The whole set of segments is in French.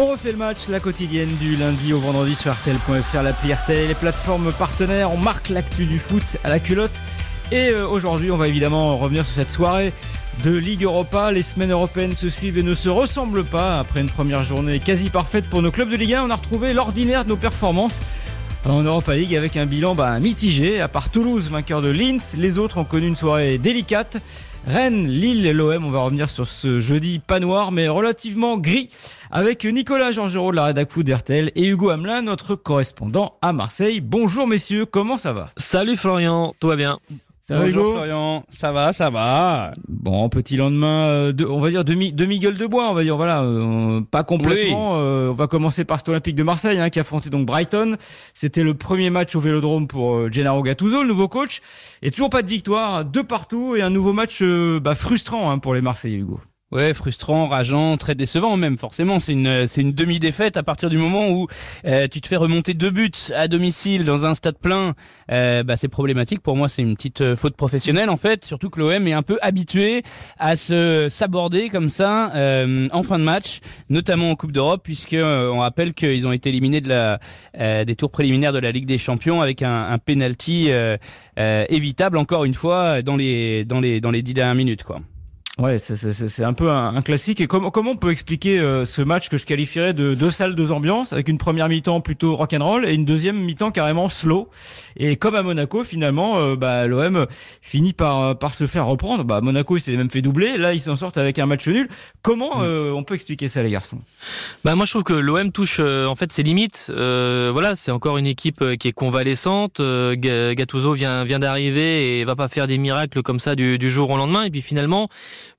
On refait le match, la quotidienne du lundi au vendredi sur RTL.fr, l'appli RTL, les plateformes partenaires. On marque l'actu du foot à la culotte. Et euh, aujourd'hui, on va évidemment revenir sur cette soirée de Ligue Europa. Les semaines européennes se suivent et ne se ressemblent pas. Après une première journée quasi parfaite pour nos clubs de Ligue 1, on a retrouvé l'ordinaire de nos performances en Europa League avec un bilan bah, mitigé. À part Toulouse, vainqueur de Linz, les autres ont connu une soirée délicate. Rennes, Lille et l'OM, on va revenir sur ce jeudi pas noir mais relativement gris avec Nicolas Georgerot de la rédac d'RTL et Hugo Hamelin, notre correspondant à Marseille. Bonjour messieurs, comment ça va? Salut Florian, tout va bien? Ça Bonjour Florian, ça va, ça va. Bon, petit lendemain, euh, de, on va dire demi, demi gueule de bois, on va dire voilà, euh, pas complètement. Euh, on va commencer par cet Olympique de Marseille hein, qui affrontait donc Brighton. C'était le premier match au Vélodrome pour Gennaro Gattuso, le nouveau coach, et toujours pas de victoire, deux partout et un nouveau match bah, frustrant hein, pour les Marseillais, Hugo. Ouais, frustrant, rageant, très décevant même. Forcément, c'est une c'est une demi-défaite à partir du moment où euh, tu te fais remonter deux buts à domicile dans un stade plein. Euh, bah, c'est problématique. Pour moi, c'est une petite euh, faute professionnelle en fait. Surtout que l'OM est un peu habitué à se s'aborder comme ça en fin de match, notamment en Coupe d'Europe, puisque on rappelle qu'ils ont été éliminés de la des tours préliminaires de la Ligue des Champions avec un, un penalty évitable encore une fois dans les dans les dans les dix dernières minutes quoi. Ouais, c'est un peu un, classique. Et comment, comment on peut expliquer euh, ce match que je qualifierais de deux salles, deux ambiances, avec une première mi-temps plutôt rock'n'roll et une deuxième mi-temps carrément slow. Et comme à Monaco, finalement, euh, bah, l'OM finit par, par se faire reprendre. Bah, Monaco, il s'est même fait doubler. Là, ils s'en sortent avec un match nul. Comment mm. euh, on peut expliquer ça, les garçons? Bah, moi, je trouve que l'OM touche en fait ses limites. voilà, c'est encore une équipe qui est convalescente. Gattuso vient, vient d'arriver et va pas faire des miracles comme ça du, du jour au lendemain. Et puis finalement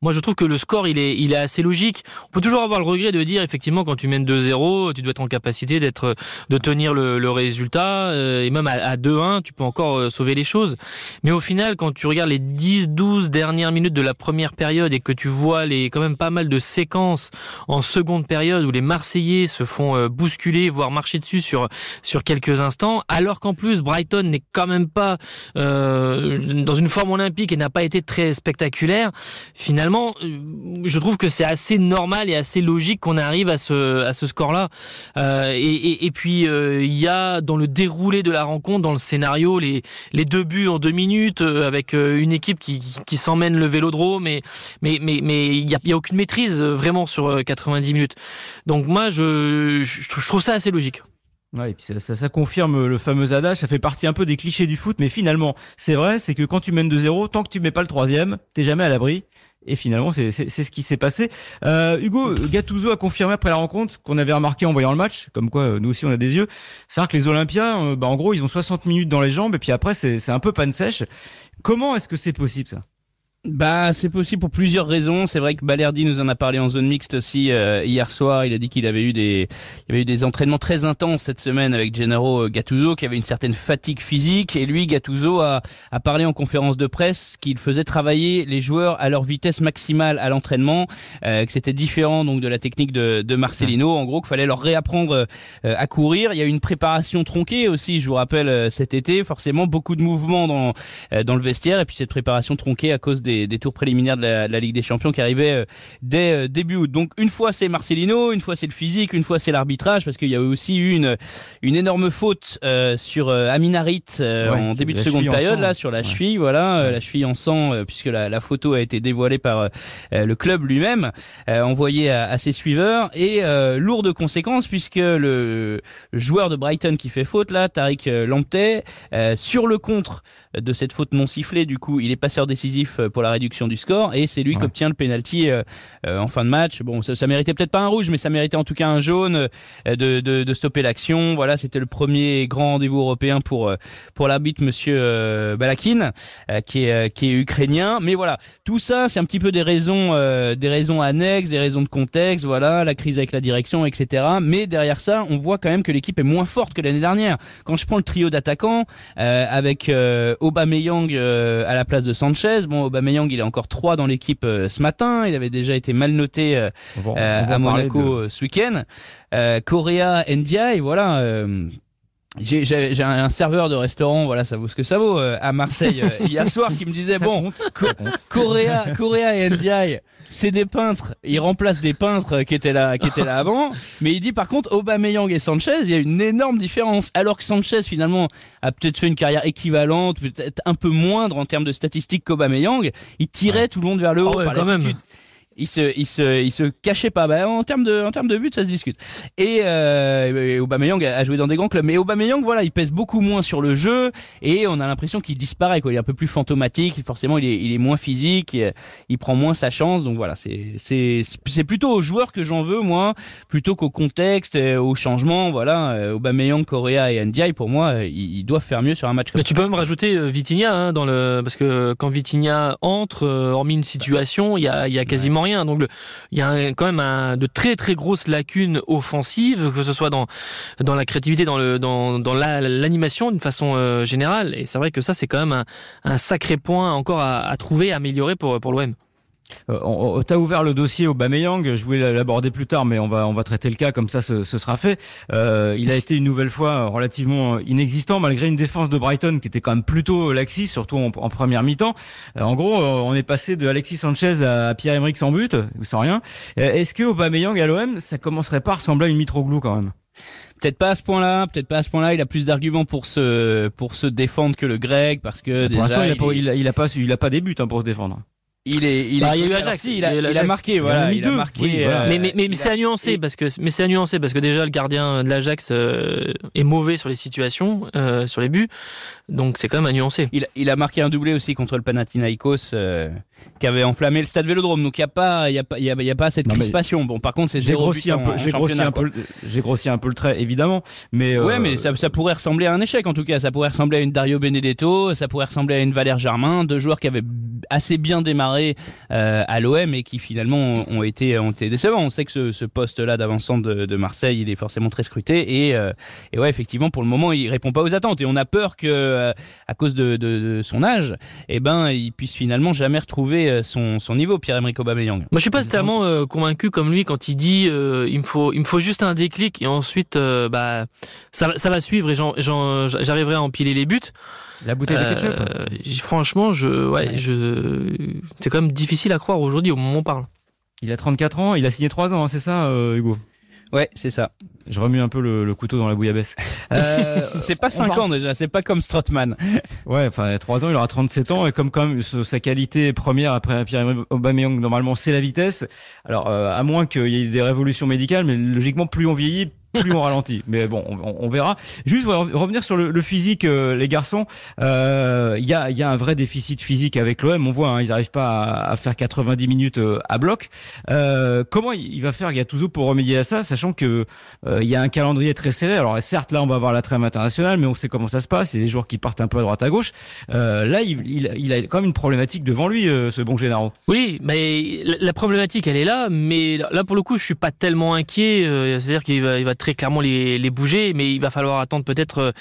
moi, je trouve que le score, il est, il est assez logique. On peut toujours avoir le regret de dire, effectivement, quand tu mènes 2-0, tu dois être en capacité d'être, de tenir le, le résultat, euh, et même à, à 2-1, tu peux encore euh, sauver les choses. Mais au final, quand tu regardes les 10-12 dernières minutes de la première période et que tu vois les, quand même pas mal de séquences en seconde période où les Marseillais se font euh, bousculer, voire marcher dessus sur, sur quelques instants, alors qu'en plus, Brighton n'est quand même pas euh, dans une forme olympique et n'a pas été très spectaculaire. Finalement, finalement, euh, je trouve que c'est assez normal et assez logique qu'on arrive à ce, score-là. Euh, et, puis, euh, il y a dans le déroulé de la rencontre, dans le scénario, les, deux buts en deux minutes, avec une équipe qui, s'emmène le vélodrome, mais mais il n'y a, aucune maîtrise vraiment sur 90 minutes. Donc moi, je, trouve ça assez logique. Ouais, et puis ça, ça, confirme le fameux adage, ça fait partie un peu des clichés du foot, mais finalement, c'est vrai, c'est que quand tu mènes de 0 tant que tu mets pas le troisième, t'es jamais à l'abri. Et finalement, c'est ce qui s'est passé. Euh, Hugo Gattuso a confirmé après la rencontre qu'on avait remarqué en voyant le match, comme quoi euh, nous aussi on a des yeux. C'est vrai que les Olympiens, euh, bah, en gros, ils ont 60 minutes dans les jambes et puis après c'est un peu panne sèche. Comment est-ce que c'est possible ça? Bah, c'est possible pour plusieurs raisons. C'est vrai que Balerdi nous en a parlé en zone mixte aussi euh, hier soir. Il a dit qu'il avait eu des, il avait eu des entraînements très intenses cette semaine avec Gennaro euh, Gattuso, qui avait une certaine fatigue physique. Et lui, Gattuso a, a parlé en conférence de presse qu'il faisait travailler les joueurs à leur vitesse maximale à l'entraînement, euh, que c'était différent donc de la technique de, de Marcelino. En gros, qu'il fallait leur réapprendre à courir. Il y a eu une préparation tronquée aussi. Je vous rappelle cet été, forcément beaucoup de mouvements dans dans le vestiaire et puis cette préparation tronquée à cause des des, tours préliminaires de la, Ligue des Champions qui arrivaient euh, dès euh, début août. Donc une fois c'est Marcelino, une fois c'est le physique, une fois c'est l'arbitrage, parce qu'il y a aussi eu une, une énorme faute euh, sur Aminarit en début de seconde période, là, sur la cheville, voilà, la cheville en sang, puisque la, photo a été dévoilée par le club lui-même, envoyée à, ses suiveurs, et lourde de conséquences, puisque le, joueur de Brighton qui fait faute, là, Tariq Lamptey, sur le contre de cette faute non sifflée, du coup, il est passeur décisif pour la réduction du score et c'est lui qui obtient le penalty euh, euh, en fin de match. Bon, ça, ça méritait peut-être pas un rouge, mais ça méritait en tout cas un jaune euh, de, de, de stopper l'action. Voilà, c'était le premier grand rendez-vous européen pour pour l'arbitre Monsieur Balakin, qui est qui est ukrainien. Mais voilà, tout ça, c'est un petit peu des raisons des raisons annexes, des raisons de contexte. Voilà, la crise avec la direction, etc. Mais derrière ça, on voit quand même que l'équipe est moins forte que l'année dernière. Quand je prends le trio d'attaquants avec Aubameyang à la place de Sanchez, bon Aubameyang Aubameyang, il est encore 3 dans l'équipe euh, ce matin. Il avait déjà été mal noté euh, euh, à Monaco ce week-end. Correa, Ndiaye, voilà j'ai j'ai- j'ai un serveur de restaurant, voilà, ça vaut ce que ça vaut, euh, à Marseille euh, hier soir, qui me disait Ça bon. Correa, Correa et Ndiaye, c'est des peintres. Ils remplacent des peintres qui étaient là, qui étaient là avant. Mais il dit par contre, Aubameyang et Sanchez, il y a une énorme différence. Alors que Sanchez finalement a peut-être fait une carrière équivalente, peut-être un peu moindre en termes de statistiques qu'Aubameyang, il tirait tout le monde vers le haut Ah ouais, par l'attitude. Il se, il se, il se cachait pas. Bah, en termes de, en termes de but, ça se discute. Et, euh, et Aubameyang a joué dans des grands clubs. Mais Aubameyang, voilà, il pèse beaucoup moins sur le jeu et on a l'impression qu'il disparaît. Quoi. Il est un peu plus fantomatique. Forcément, il est, il est moins physique. Il, il prend moins sa chance. Donc voilà, c'est, c'est, c'est plutôt aux joueurs que j'en veux, moi, plutôt qu'au contexte, euh, au changement. Voilà, euh, Aubameyang, Correa et Ndiaye, pour moi, euh, ils, doivent faire mieux sur un match comme tu peux même rajouter Vitinha hein, dans le parce que quand Vitinha entre, hormis une situation, il y a, il y a quasiment rien. Donc il y a quand même de très très grosses lacunes offensives, que ce soit dans dans la créativité, dans le dans dans la- l'animation d'une façon euh, générale. Et c'est vrai que ça c'est quand même un, un sacré point encore à, à trouver, à améliorer pour pour l'OM. Euh, on- T'as ouvert le dossier Aubameyang, je voulais l'aborder plus tard, mais on va on va traiter le cas comme ça, ce, ce sera fait. Euh, il a été une nouvelle fois relativement inexistant malgré une défense de Brighton qui était quand même plutôt laxiste, surtout en, en première mi-temps. Euh, en gros, euh, on est passé de Alexis Sanchez à Pierre-Emerick sans but ou sans rien. Euh, Est-ce que Aubameyang à l'OM, ça commencerait pas à ressembler à une Mitroglou quand même? Peut-être pas à ce point-là, peut-être pas à ce point-là. Il a plus d'arguments pour se pour se défendre que le grec parce que Pour déjà l'instant, il, a il, pas- il a, il a pas il a pas des buts hein, pour se défendre. Il est il Bah, est- il y a eu alors Ajax. si, il a Il a il a marqué Il a voilà, mis il a deux. marqué. Oui, voilà. euh, mais mais mais, mais c'est a- à nuancer et- parce que mais c'est à nuancer parce que déjà le gardien de l'Ajax euh, est mauvais sur les situations, euh, sur les buts. Donc c'est quand même à nuancer. Il, il a marqué un doublé aussi contre le Panathinaikos euh, qui avait enflammé le stade Vélodrome. Donc il y a pas il y a pas il y a, il y a pas cette Non, crispation. Bon par contre c'est J'ai grossi un peu, j'ai grossi un peu, j'ai grossi un peu le trait évidemment, mais Ouais, euh, mais ça, ça pourrait ressembler à un échec en tout cas. Ça pourrait ressembler à une Dario Benedetto, ça pourrait ressembler à une Valère Germain, deux joueurs qui avaient assez bien démarré euh, à l'OM et qui finalement ont, été ont été décevants. On sait que ce, ce poste-là d'avancement de, de Marseille, il est forcément très scruté et euh, et ouais, effectivement, pour le moment, il répond pas aux attentes et on a peur que euh, à cause de, de, de son âge, eh ben, il puisse finalement jamais retrouver euh, son son niveau. Pierre-Emerick Aubameyang. Moi, je suis pas tellement euh, convaincu comme lui quand il dit euh, il me faut il me faut juste un déclic et ensuite euh, bah ça va- ça va suivre et j'arriverai à empiler les buts. la bouteille de ketchup. Euh, franchement, je ouais, Ouais. je c'est quand même difficile à croire aujourd'hui au moment où on parle. Il a 34 ans, il a signé 3 ans, hein, c'est ça, euh, Hugo? Ouais, c'est ça. Je remue un peu le, le couteau dans la bouillabaisse. Euh, C'est pas on 5 parle- ans déjà, c'est pas comme Strootman. Ouais, enfin, 3 ans, il aura 37 ans, et comme quand même sa qualité première après Pierre Aubameyang, normalement, c'est la vitesse. Alors, euh, à moins qu'il y ait des révolutions médicales, mais logiquement, plus on vieillit, plus on ralentit. Mais bon, on, verra. Juste revenir sur le, physique, euh, les garçons, euh, il y, a, il y a un vrai déficit physique avec l'OM. On voit, hein, ils n'arrivent pas à, faire 90 minutes euh, à bloc. Euh, comment il va faire Gattuso pour remédier à ça, sachant que euh, il y a un calendrier très serré. Alors certes, là, on va avoir la trêve internationale, mais on sait comment ça se passe. Il y a des joueurs qui partent un peu à droite à gauche. Euh, là, il, a quand même une problématique devant lui, euh, ce bon Gennaro. Oui, mais la, problématique elle est là, mais là pour le coup je suis pas tellement inquiet. euh, C'est-à-dire qu'il va, va très clairement les, les bouger, mais il va falloir attendre peut-être euh,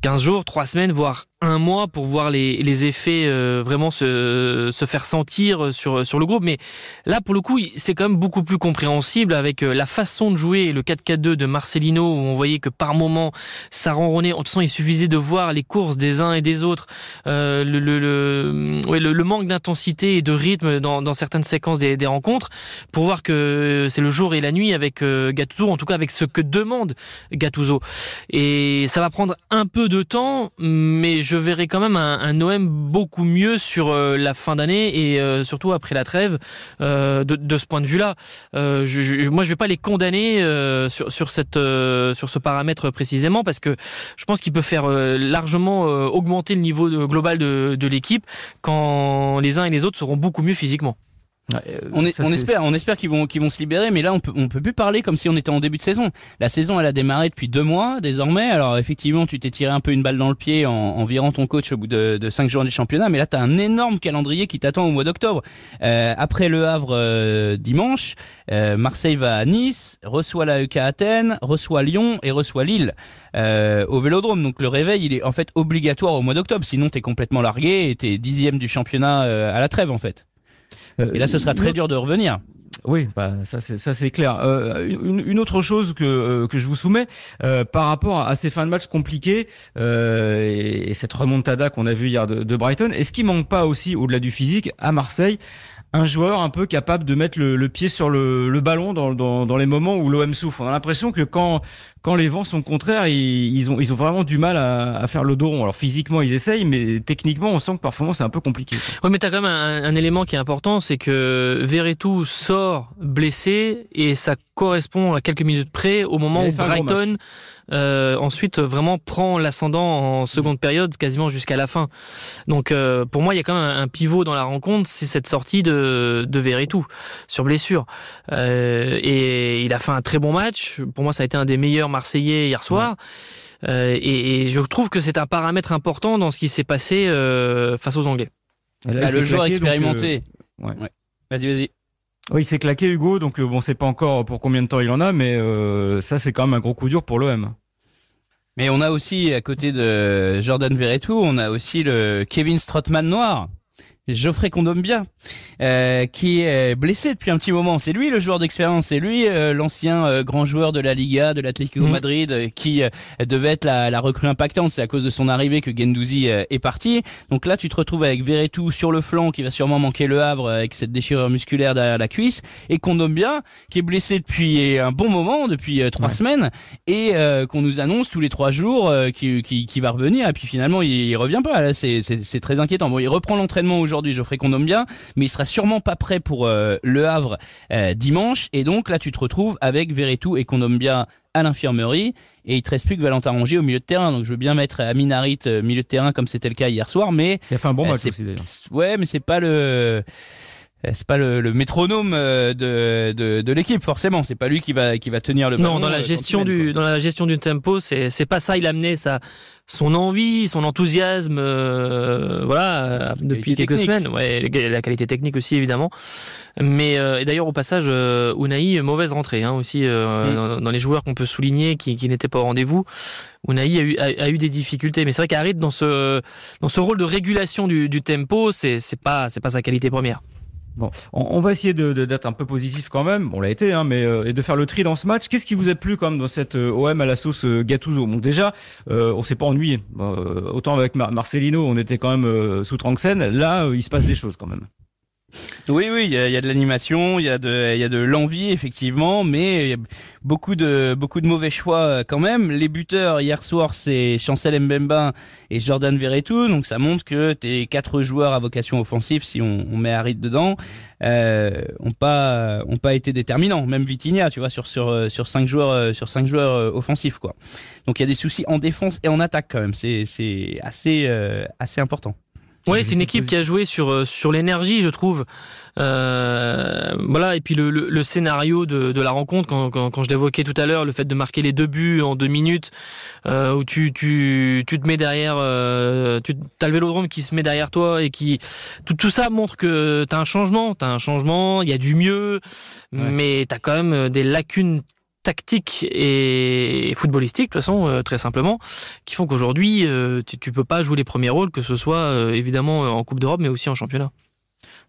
15 jours, 3 semaines, voire un mois pour voir les, les effets euh, vraiment se, se faire sentir sur, sur le groupe. Mais là, pour le coup, c'est quand même beaucoup plus compréhensible avec euh, la façon de jouer, le 4-4-2 de Marcelino, où on voyait que par moment, ça ronronnait. De toute façon, il suffisait de voir les courses des uns et des autres, euh, le, le, le, ouais, le, manque d'intensité et de rythme dans, dans certaines séquences des, des rencontres, pour voir que c'est le jour et la nuit avec euh, Gattuso, en tout cas avec ce que demande Gattuso. Et ça va prendre un peu de temps, mais verrai quand même un, OM beaucoup mieux sur euh, la fin d'année et euh, surtout après la trêve euh, de, ce point de vue-là. Je, je- moi, je vais pas les condamner sur, ce paramètre précisément parce que je pense qu'il peut faire largement augmenter le niveau global de l'équipe quand les uns et les autres seront beaucoup mieux physiquement. On, est- Ça, on espère, on espère qu'ils vont, qu'ils vont se libérer, mais là on peut, on peut plus parler comme si on était en début de saison. La saison, elle a démarré depuis deux mois désormais. Alors effectivement, tu t'es tiré un peu une balle dans le pied en, en virant ton coach au bout de, de cinq jours du championnat, mais là t'as un énorme calendrier qui t'attend au mois d'octobre. Euh, après le Havre euh, dimanche, euh, Marseille va à Nice, reçoit la EK Athènes, reçoit Lyon et reçoit Lille euh, au Vélodrome. Donc le réveil, il est en fait obligatoire au mois d'octobre, sinon t'es complètement largué et t'es dixième du championnat euh, à la trêve en fait. Euh, Et là, ce sera très dur de revenir. Oui, bah ça c'est ça c'est clair. Euh, une, une, autre chose que euh, que je vous soumets euh, par rapport à ces fins de match compliquées euh, et, cette remontada qu'on a vue hier de, de Brighton, est-ce qu'il manque pas aussi au-delà du physique à Marseille un joueur un peu capable de mettre le, le pied sur le, le ballon dans, dans, dans, les moments où l'OM souffre? On a l'impression que quand quand les vents sont contraires, ils, ils, ont ils ont vraiment du mal à, à, faire le dos rond. Alors physiquement ils essayent, mais techniquement on sent que parfois c'est un peu compliqué. Oui, mais t'as quand même un, un, élément qui est important, c'est que Verretou sort blessé et ça correspond à quelques minutes près au moment où Brighton euh, ensuite vraiment prend l'ascendant en seconde période quasiment jusqu'à la fin. Donc euh, pour moi il y a quand même un pivot dans la rencontre, c'est cette sortie de, de Verretou sur blessure. Euh, et il a fait un très bon match. Pour moi ça a été un des meilleurs Marseillais hier soir. Ouais. Euh, et, et, je trouve que c'est un paramètre important dans ce qui s'est passé euh, face aux Anglais. Là, bah, le joueur expérimenté. Donc, ouais. ouais. Vas-y, vas-y. Oui, il s'est claqué Hugo, donc bon, c'est pas encore pour combien de temps il en a, mais euh, ça c'est quand même un gros coup dur pour l'OM. Mais on a aussi à côté de Jordan Verretou, on a aussi le Kevin Strottmann noir. Geoffrey Condombia, euh, qui est blessé depuis un petit moment. C'est lui le joueur d'expérience, c'est lui euh, l'ancien euh, grand joueur de la Liga, de l'Atlético mmh. Madrid, euh, qui euh, devait être la, la recrue impactante. C'est à cause de son arrivée que Gendouzi euh, est parti. Donc là, tu te retrouves avec Verretou sur le flanc, qui va sûrement manquer le Havre avec cette déchirure musculaire derrière la cuisse, et Condombia, qui est blessé depuis un bon moment, depuis trois ouais. semaines, et qu'on nous annonce tous les trois jours qui, qui, qui, va revenir. Et puis finalement, il, il revient pas. Là, c'est très inquiétant. Bon, il reprend l'entraînement aujourd'hui aujourd'hui Geoffrey Condombia, mais il sera sûrement pas prêt pour euh, le Havre euh, dimanche. Et donc là, tu te retrouves avec Verretou et Condombia à l'infirmerie et il te reste plus que Valentin Rongier au milieu de terrain. Donc je veux bien mettre Aminarit euh, milieu de terrain comme c'était le cas hier soir, mais il a fait un bon match aussi. Ouais, mais c'est pas le c'est pas le, le, métronome de, de, de l'équipe forcément. C'est pas lui qui va qui va tenir le ballon non dans la gestion du dans la gestion du tempo c'est c'est pas ça. Il a amené ça son envie son enthousiasme euh, voilà depuis quelques technique. semaines. Ouais la qualité technique aussi évidemment. Mais euh, et d'ailleurs au passage euh, Unai mauvaise rentrée hein, aussi euh, mm. dans, dans, les joueurs qu'on peut souligner qui, qui n'étaient pas au rendez-vous. Unai a eu, a, a eu des difficultés. Mais c'est vrai qu'Harit dans ce dans ce rôle de régulation du, du tempo c'est c'est pas c'est pas sa qualité première On, va essayer d'être de, de, un peu positif quand même. On l'a été, hein, mais euh, et de faire le tri dans ce match. Qu'est-ce qui vous a plu quand même dans cette euh, OM à la sauce euh, Gattuso? Bon, déjà, euh, on s'est pas ennuyé. autant avec Mar Marcelino, on était quand même sous Tranxène. Là, il se passe des choses quand même. Oui, oui, il y a, y a, de l'animation, il y a de, il y a de l'envie effectivement, mais y a beaucoup de, beaucoup de mauvais choix quand même. Les buteurs hier soir, c'est Chancel Mbemba et Jordan Verretou, donc ça montre que tes quatre joueurs à vocation offensive, si on, on met Harit dedans, euh, ont pas, ont pas été déterminants. Même Vitinha, tu vois, sur sur sur cinq joueurs, sur cinq joueurs offensifs quoi. Donc il y a des soucis en défense et en attaque quand même. C'est c'est assez euh, assez important. Oui, c'est une équipe qui a joué sur euh, sur l'énergie, je trouve. Euh, voilà, et puis le, le, le scénario de, de, la rencontre, quand, quand, quand je l'évoquais tout à l'heure, le fait de marquer les deux buts en deux minutes, euh, où tu, tu, tu te mets derrière, euh, tu as le vélodrome qui se met derrière toi et qui tout, tout ça montre que tu as un changement, tu as un changement, il y a du mieux, ouais. mais tu as quand même des lacunes tactique et footballistique de toute façon euh, très simplement qui font qu'aujourd'hui euh, tu, tu peux pas jouer les premiers rôles que ce soit euh, évidemment en Coupe d'Europe mais aussi en championnat.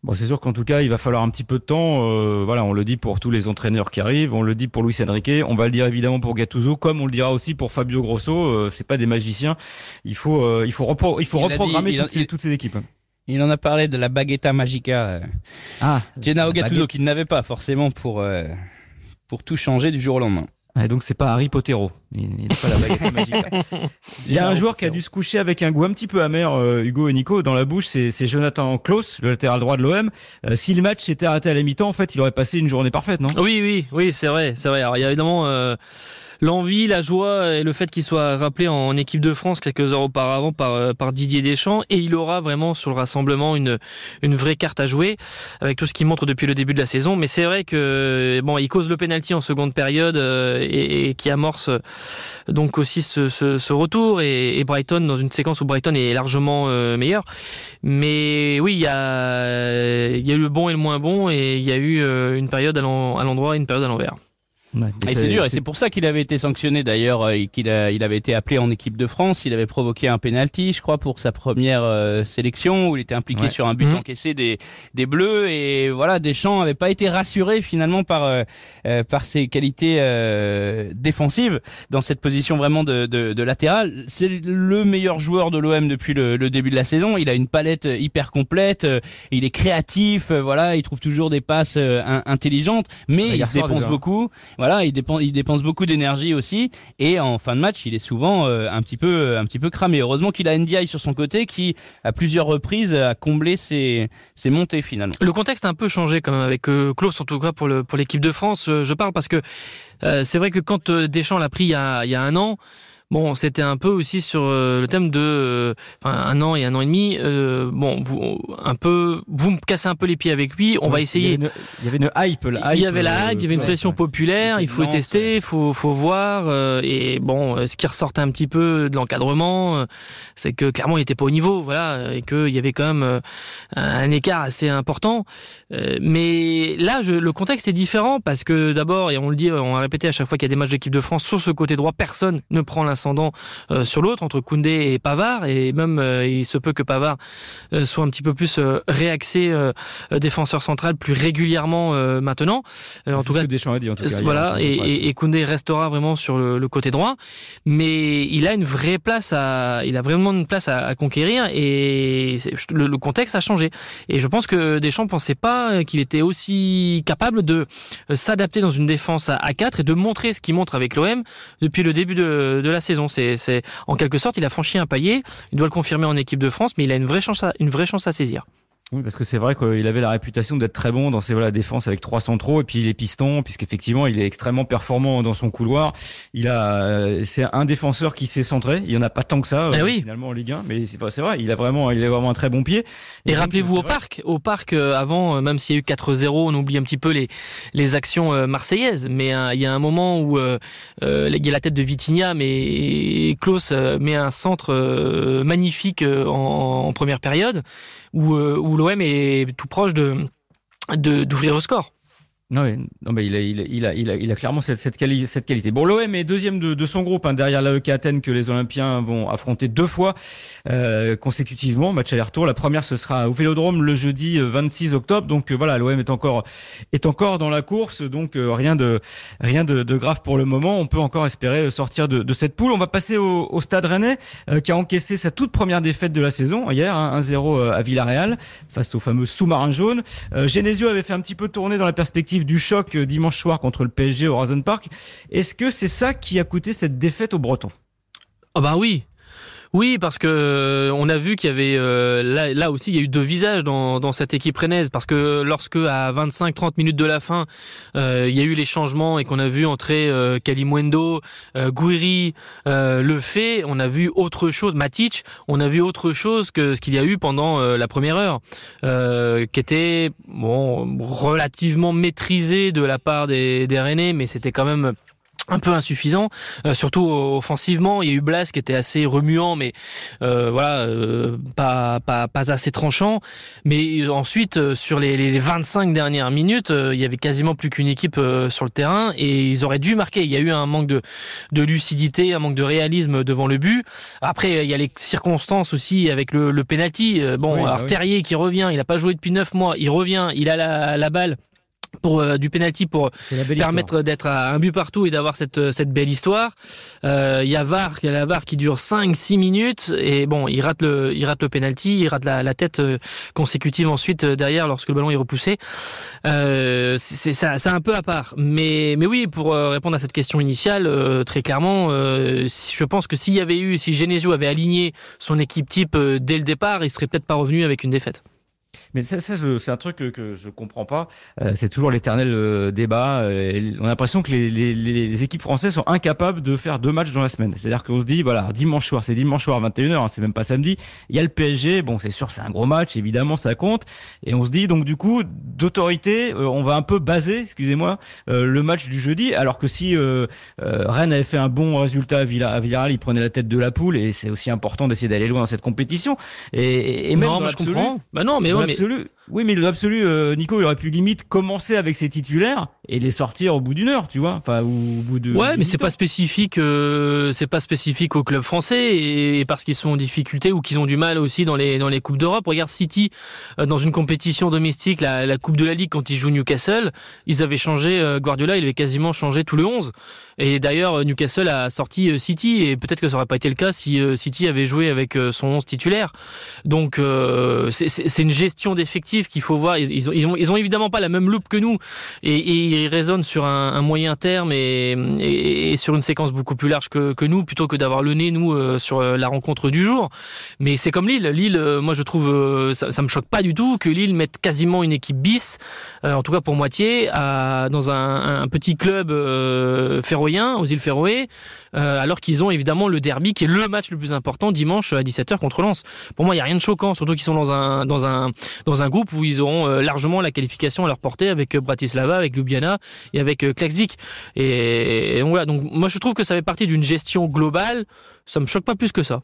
Bon, c'est sûr qu'en tout cas, il va falloir un petit peu de temps. Euh, voilà, on le dit pour tous les entraîneurs qui arrivent, on le dit pour Luis Enrique, on va le dire évidemment pour Gattuso, comme on le dira aussi pour Fabio Grosso. Euh, c'est pas des magiciens. Il faut, euh, il faut, repro il faut il reprogrammer dit, toutes, il, ces, toutes, ces, équipes. Il en a parlé de la baguetta magica. Ah, Gennaro Gattuso qu'il n'avait pas forcément pour pour tout changer du jour au lendemain. Et donc c'est pas Harry Pottero. Il, il, pas la baguette magique. Là. Il y a un joueur qui a dû se coucher avec un goût un petit peu amer, euh, Hugo et Nico, dans la bouche. C'est Jonathan Klaus, le latéral droit de l'OM. Euh, si le match s'était arrêté à la mi-temps, en fait, il aurait passé une journée parfaite, non? Oui, oui, oui, c'est vrai, c'est vrai. Alors il y a évidemment. Euh l'envie, la joie et le fait qu'il soit rappelé en équipe de France quelques heures auparavant par, euh, par Didier Deschamps et il aura vraiment sur le rassemblement une, une vraie carte à jouer avec tout ce qu'il montre depuis le début de la saison. Mais c'est vrai que bon, il cause le penalty en seconde période euh, et, qui amorce donc aussi ce, retour et, et, Brighton dans une séquence où Brighton est largement euh, meilleur. Mais oui, il y a, il y a eu le bon et le moins bon et il y a eu une période à l'endroit et une période à l'envers. Et c'est dur, et c'est pour ça qu'il avait été sanctionné d'ailleurs, euh, et qu'il il avait été appelé en équipe de France. Il avait provoqué un penalty, je crois, pour sa première euh, sélection où il était impliqué sur un but mhm. encaissé des des Bleus. Et voilà, Deschamps n'avait pas été rassuré finalement par euh, par ses qualités défensives dans cette position vraiment de, de, de latéral. C'est le meilleur joueur de l'OM depuis le, le, début de la saison. Il a une palette hyper complète. Il est créatif. Voilà, il trouve toujours des passes intelligentes, mais il se dépense beaucoup voilà, il dépense, il dépense beaucoup d'énergie aussi, et en fin de match, il est souvent euh, un petit peu, un petit peu cramé. Heureusement qu'il a Ndiaye sur son côté, qui à plusieurs reprises a comblé ses, ses montées finalement. Le contexte a un peu changé quand même avec euh, Klaus, en tout cas pour le pour l'équipe de France. Euh, je parle parce que c'est vrai que quand Deschamps l'a pris il y a, il y a un an. Bon, c'était un peu aussi sur euh, le thème de euh, enfin, un an et un an et demi. Euh, bon, vous, un peu, vous me cassez un peu les pieds avec lui. On va essayer. Il y, avait une, hype, hype. Il y avait la hype, il y avait une pression populaire. Il faut tester, il faut, faut voir. et bon, ce qui ressortait un petit peu de l'encadrement, c'est que clairement, il était pas au niveau, voilà, et qu'il y avait quand même un écart assez important. mais là, je, le contexte est différent parce que d'abord, et on le dit, on a répété à chaque fois qu'il y a des matchs d'équipe de France sur ce côté droit, personne ne prend l'instant ascendant euh, sur l'autre entre Koundé et Pavard et même euh, il se peut que Pavard euh, soit un petit peu plus réaxé défenseur central plus régulièrement maintenant. en tout cas, Deschamps a dit en tout cas. Voilà et, et, Koundé restera vraiment sur le, côté droit, mais il a une vraie place à, il a vraiment une place à, conquérir et le, contexte a changé. Et je pense que Deschamps pensait pas qu'il était aussi capable de s'adapter dans une défense à, 4 et de montrer ce qu'il montre avec l'OM depuis le début de, de la saison. C'est, en quelque sorte, il a franchi un palier. Il doit le confirmer en équipe de France, mais il a une vraie chance une vraie chance à saisir. Oui, parce que c'est vrai qu'il avait la réputation d'être très bon dans ses voilà défenses avec trois centraux et puis les pistons, puisqu'effectivement il est extrêmement performant dans son couloir. Il a, euh, c'est un défenseur qui s'est centré. Il y en a pas tant que ça eh euh, finalement en Ligue 1, mais c'est vrai, il a vraiment, il a vraiment un très bon pied. Et, rappelez-vous au parc, au parc euh, avant, même s'il y a eu 4-0, on oublie un petit peu les les actions marseillaises, mais il y a un moment où il y a la tête de Vitinha, mais Klaus met un centre magnifique en, en première période où, euh, où l'OM est tout proche de d'ouvrir le score. Non, non mais il a, il a, il a, il a, clairement cette, cette, cette qualité. Bon, l'OM est deuxième de, de son groupe, hein, derrière l'AEK Athènes que les Olympiens vont affronter deux fois euh, consécutivement, match aller-retour. La première, ce sera au Vélodrome le jeudi 26 euh, octobre. Donc euh, voilà, l'OM est encore est encore dans la course, donc euh, rien de rien de, de, grave pour le moment. On peut encore espérer sortir de, de cette poule. On va passer au, au Stade Rennais qui a encaissé sa toute première défaite de la saison hier, hein, 1-0 à Villarreal face au fameux sous-marin jaune. Genesio avait fait un petit peu tourner dans la perspective du choc euh, dimanche soir contre le PSG au Horizon Park. Est-ce que c'est ça qui a coûté cette défaite aux Bretons? Ah bah oui, oui, parce que euh, on a vu qu'il y avait euh, là, là, aussi il y a eu deux visages dans, cette équipe rennaise. Parce que lorsque à 25-30 minutes de la fin euh, il y a eu les changements et qu'on a vu entrer euh, Kalimundo, euh, Gouiri, Le Fait, on a vu autre chose, Matic, on a vu autre chose que ce qu'il y a eu pendant la première heure, qui était bon relativement maîtrisé de la part des, des Rennais, mais c'était quand même un peu insuffisant, euh, surtout offensivement. Il y a eu Blas qui était assez remuant, mais euh, voilà, euh, pas, pas, pas assez tranchant. Mais ensuite, sur les, les 25 dernières minutes, il y avait quasiment plus qu'une équipe sur le terrain et ils auraient dû marquer. Il y a eu un manque de, de lucidité, un manque de réalisme devant le but. Après, il y a les circonstances aussi avec le, le penalty. Bon, alors bah Terrier qui revient, il n'a pas joué depuis 9 mois, il revient, il a la, la balle pour euh, du penalty pour permettre d'être à un but partout et d'avoir cette euh, cette belle histoire. Euh, il y a Var, il y a la Var qui dure 5 6 minutes et bon, il rate le il rate le penalty, il rate la, la tête consécutive ensuite derrière lorsque le ballon est repoussé. c'est ça c'est un peu à part. Mais mais oui, pour répondre à cette question initiale très clairement je pense que s'il y avait eu si Genesio avait aligné son équipe type dès le départ, il serait peut-être pas revenu avec une défaite. Mais ça, ça c'est un truc que, que je comprends pas. Euh, c'est toujours l'éternel euh, débat. Euh, on a l'impression que les, les, les, équipes françaises sont incapables de faire deux matchs dans la semaine. C'est-à-dire qu'on se dit, voilà, dimanche soir, c'est dimanche soir à 21h, hein, c'est même pas samedi. Il y a le PSG. Bon, c'est sûr, c'est un gros match, évidemment, ça compte. Et on se dit, donc, du coup, d'autorité, on va un peu baser, excusez-moi, le match du jeudi. Alors que si Rennes avait fait un bon résultat à, Villarreal, il prenait la tête de la poule. Et c'est aussi important d'essayer d'aller loin dans cette compétition. Et, et même non, dans je comprends. Bah non, mais, l'absolu, oui, mais l'absolu, euh, Nico, il aurait pu limite commencer avec ses titulaires et les sortir au bout d'une heure, tu vois, enfin au bout de. Ouais, mais c'est pas spécifique, euh, c'est pas spécifique au club français et, parce qu'ils sont en difficulté ou qu'ils ont du mal aussi dans les dans les coupes d'Europe. Regarde City euh, dans une compétition domestique, la, la Coupe de la Ligue quand ils jouent Newcastle, ils avaient changé Guardiola, il avait quasiment changé tout le 11. Et d'ailleurs, Newcastle a sorti City et peut-être que ça aurait pas été le cas si City avait joué avec son 11 titulaire. Donc c'est une gestion d'effectifs qu'il faut voir. Ils, ils, ont, ils, ont, évidemment pas la même loupe que nous et, et ils raisonnent sur un, un moyen terme et, et, sur une séquence beaucoup plus large que, que nous, plutôt que d'avoir le nez nous euh, sur euh, la rencontre du jour. Mais c'est comme Lille. Lille, euh, moi je trouve, ça, ça me choque pas du tout que Lille mette quasiment une équipe bis, en tout cas pour moitié, à, dans un, un, petit club euh, féroïen aux îles Féroé, alors qu'ils ont évidemment le derby qui est le match le plus important dimanche à 17h contre Lens. Pour moi, il y a rien de choquant, surtout qu'ils sont dans un dans un dans un groupe où ils auront euh, largement la qualification à leur portée avec euh, Bratislava, avec Ljubljana et avec euh, Klaxvik. Et, voilà, donc moi je trouve que ça fait partie d'une gestion globale. Ça me choque pas plus que ça.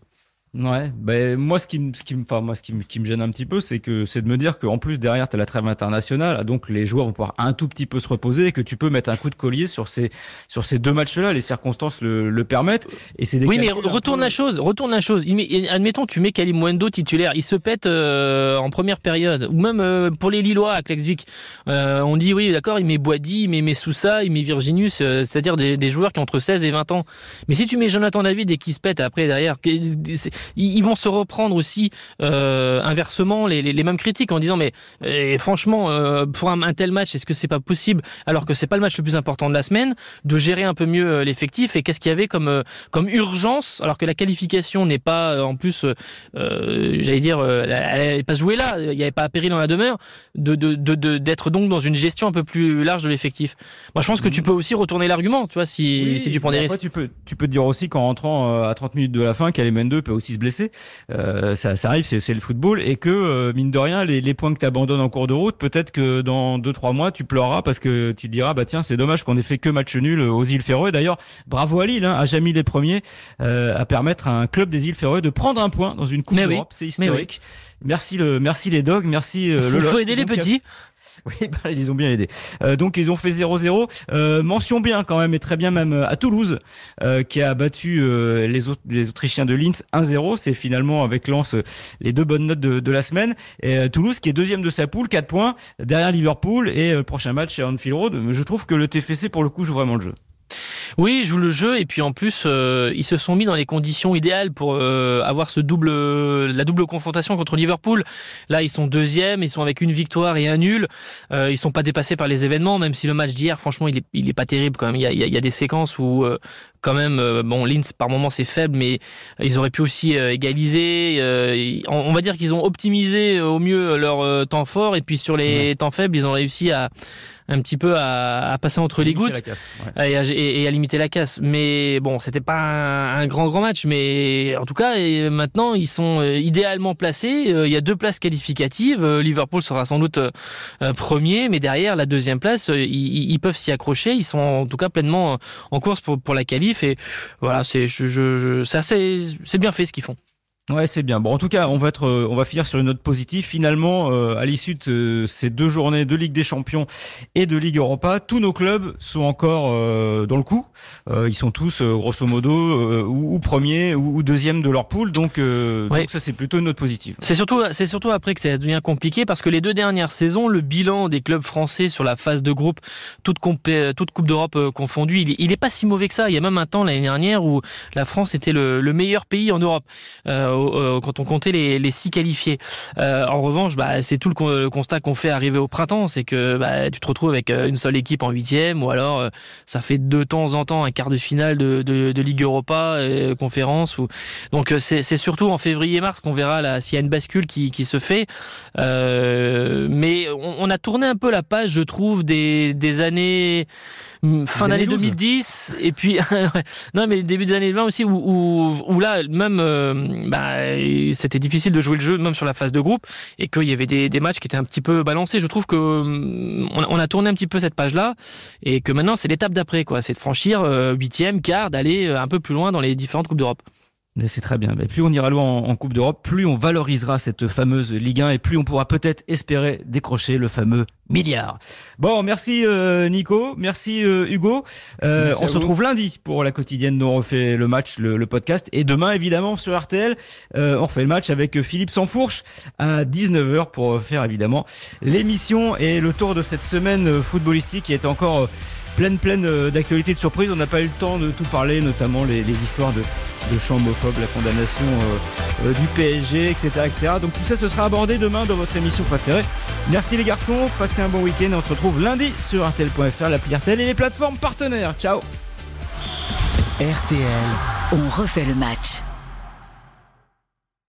Ouais, ben moi ce qui me, ce qui me, enfin moi ce qui me, qui me gêne un petit peu, c'est que c'est de me dire qu'en plus derrière t'as la trêve internationale, donc les joueurs vont pouvoir un tout petit peu se reposer et que tu peux mettre un coup de collier sur ces sur ces deux matchs-là, les circonstances le, le permettent. Et c'est oui, mais retourne la chose, retourne la chose. admettons, tu mets Kalimwendo titulaire, il se pète euh, en première période, ou même euh, pour les Lillois à Klexvik, euh, on dit oui, d'accord, il met Boadi, il met Messoussa, il met Virginius, c'est-à-dire des, des, joueurs qui ont entre 16 et 20 ans. Mais si tu mets Jonathan David et qui se pète après derrière, ils, vont se reprendre aussi euh, inversement les, les, les, mêmes critiques en disant mais et franchement euh, pour un, un, tel match est-ce que c'est pas possible alors que c'est pas le match le plus important de la semaine de gérer un peu mieux euh, l'effectif et qu'est-ce qu'il y avait comme euh, comme urgence alors que la qualification n'est pas en plus j'allais dire elle n'est pas jouée là il n'y avait pas à péril dans la demeure de d'être de, de, d'être donc dans une gestion un peu plus large de l'effectif. Moi je pense que tu peux aussi retourner l'argument tu vois si, oui, si tu prends des risques. tu peux tu peux te dire aussi qu'en rentrant à 30 minutes de la fin Kalemendo peut aussi blessé. Euh, ça, ça, arrive, c'est le football. Et que, euh, mine de rien, les, les points que tu abandonnes en cours de route, peut-être que dans 2-3 mois, tu pleureras parce que tu te diras, bah tiens, c'est dommage qu'on ait fait que match nul aux îles Féroé. D'ailleurs, bravo à Lille, hein, a jamais les premiers euh, à permettre à un club des îles Féroé de prendre un point dans une Coupe d'Europe. Oui. C'est historique. Merci, le, merci les dogs, merci euh, le Il faut aider les petits. Oui, bah, ils ont bien aidé. Euh, donc ils ont fait 0-0. Euh, mention bien quand même, et très bien même euh, à Toulouse, qui a battu les, autres, les Autrichiens de Linz 1-0. C'est finalement avec Lens les deux bonnes notes de, la semaine. Et Toulouse qui est deuxième de sa poule, 4 points, derrière Liverpool. Et prochain match c'est Anfield Road. Je trouve que le TFC pour le coup joue vraiment le jeu. Oui, ils jouent le jeu et puis en plus euh, ils se sont mis dans les conditions idéales pour euh, avoir ce double, la double confrontation contre Liverpool. Là, ils sont deuxième, ils sont avec une victoire et un nul. Euh, ils sont pas dépassés par les événements, même si le match d'hier, franchement, il est, il pas terrible quand même. Il y a, il y a des séquences où euh, quand même, euh, bon, Linz par moment c'est faible, mais ils auraient pu aussi euh, égaliser. on, va dire qu'ils ont optimisé au mieux leur temps fort et puis sur les ouais. temps faibles, ils ont réussi à un petit peu à, à passer entre les gouttes casse, ouais. et, à, et, à, limiter la casse. Mais bon, c'était pas un, un, grand grand match, mais en tout cas, et maintenant ils sont euh, idéalement placés. Il y a deux places qualificatives. Liverpool sera sans doute premier, mais derrière la deuxième place, ils, ils peuvent s'y accrocher. Ils sont en tout cas pleinement en course pour, pour la qualif et voilà, c'est je, je, je, assez, c'est bien fait ce qu'ils font. Ouais, c'est bien. Bon, en tout cas, on va être, euh, on va finir sur une note positive. Finalement, euh, à l'issue de euh, ces deux journées de Ligue des Champions et de Ligue Europa, tous nos clubs sont encore euh, dans le coup. Euh, ils sont tous, euh, grosso modo, ou, ou premiers ou, ou deuxième de leur poule. Donc, donc ça, c'est plutôt une note positive. C'est surtout, c'est surtout après que ça devient compliqué parce que les deux dernières saisons, le bilan des clubs français sur la phase de groupe, toute, toute Coupe d'Europe confondue, il, il est pas si mauvais que ça. Il y a même un temps l'année dernière où la France était le, le meilleur pays en Europe. Euh, euh, quand on comptait les, six qualifiés. Euh, en revanche, bah, c'est tout le, constat qu'on fait arriver au printemps, c'est que bah, tu te retrouves avec une seule équipe en huitième, ou alors ça fait de temps en temps un quart de finale de, Ligue Europa, conférence. Donc c'est surtout en février-mars qu'on verra s'il y a une bascule qui, se fait. mais on, a tourné un peu la page, je trouve, des années fin d'année 2010 et puis non mais début des années 20 aussi où, où, où là même euh, bah, c'était difficile de jouer le jeu même sur la phase de groupe et qu'il y avait des, des, matchs qui étaient un petit peu balancés. Je trouve que on, on a tourné un petit peu cette page là et que maintenant c'est l'étape d'après quoi. C'est de franchir huitième euh, quart d'aller euh, un peu plus loin dans les différentes coupes d'Europe C'est très bien. Mais plus on ira loin en, Coupe d'Europe, plus on valorisera cette fameuse Ligue 1 et plus on pourra peut-être espérer décrocher le fameux milliard. Bon, merci euh, Nico, merci euh, Hugo. Euh, on se retrouve lundi pour la quotidienne dont on refait le match, le, podcast. Et demain, évidemment, sur RTL, on refait le match avec Philippe Sansfourche à 19h pour faire évidemment l'émission et le tour de cette semaine footballistique qui est encore pleine pleine euh, d'actualités de surprises. On n'a pas eu le temps de tout parler, notamment les, histoires de, de chants homophobes, la condamnation euh, euh, du PSG, etc., etc. Donc tout ça, ce sera abordé demain dans votre émission préférée. Merci les garçons, passez un bon week-end. On se retrouve lundi sur RTL.fr, l'appli RTL et les plateformes partenaires. Ciao RTL, on refait le match.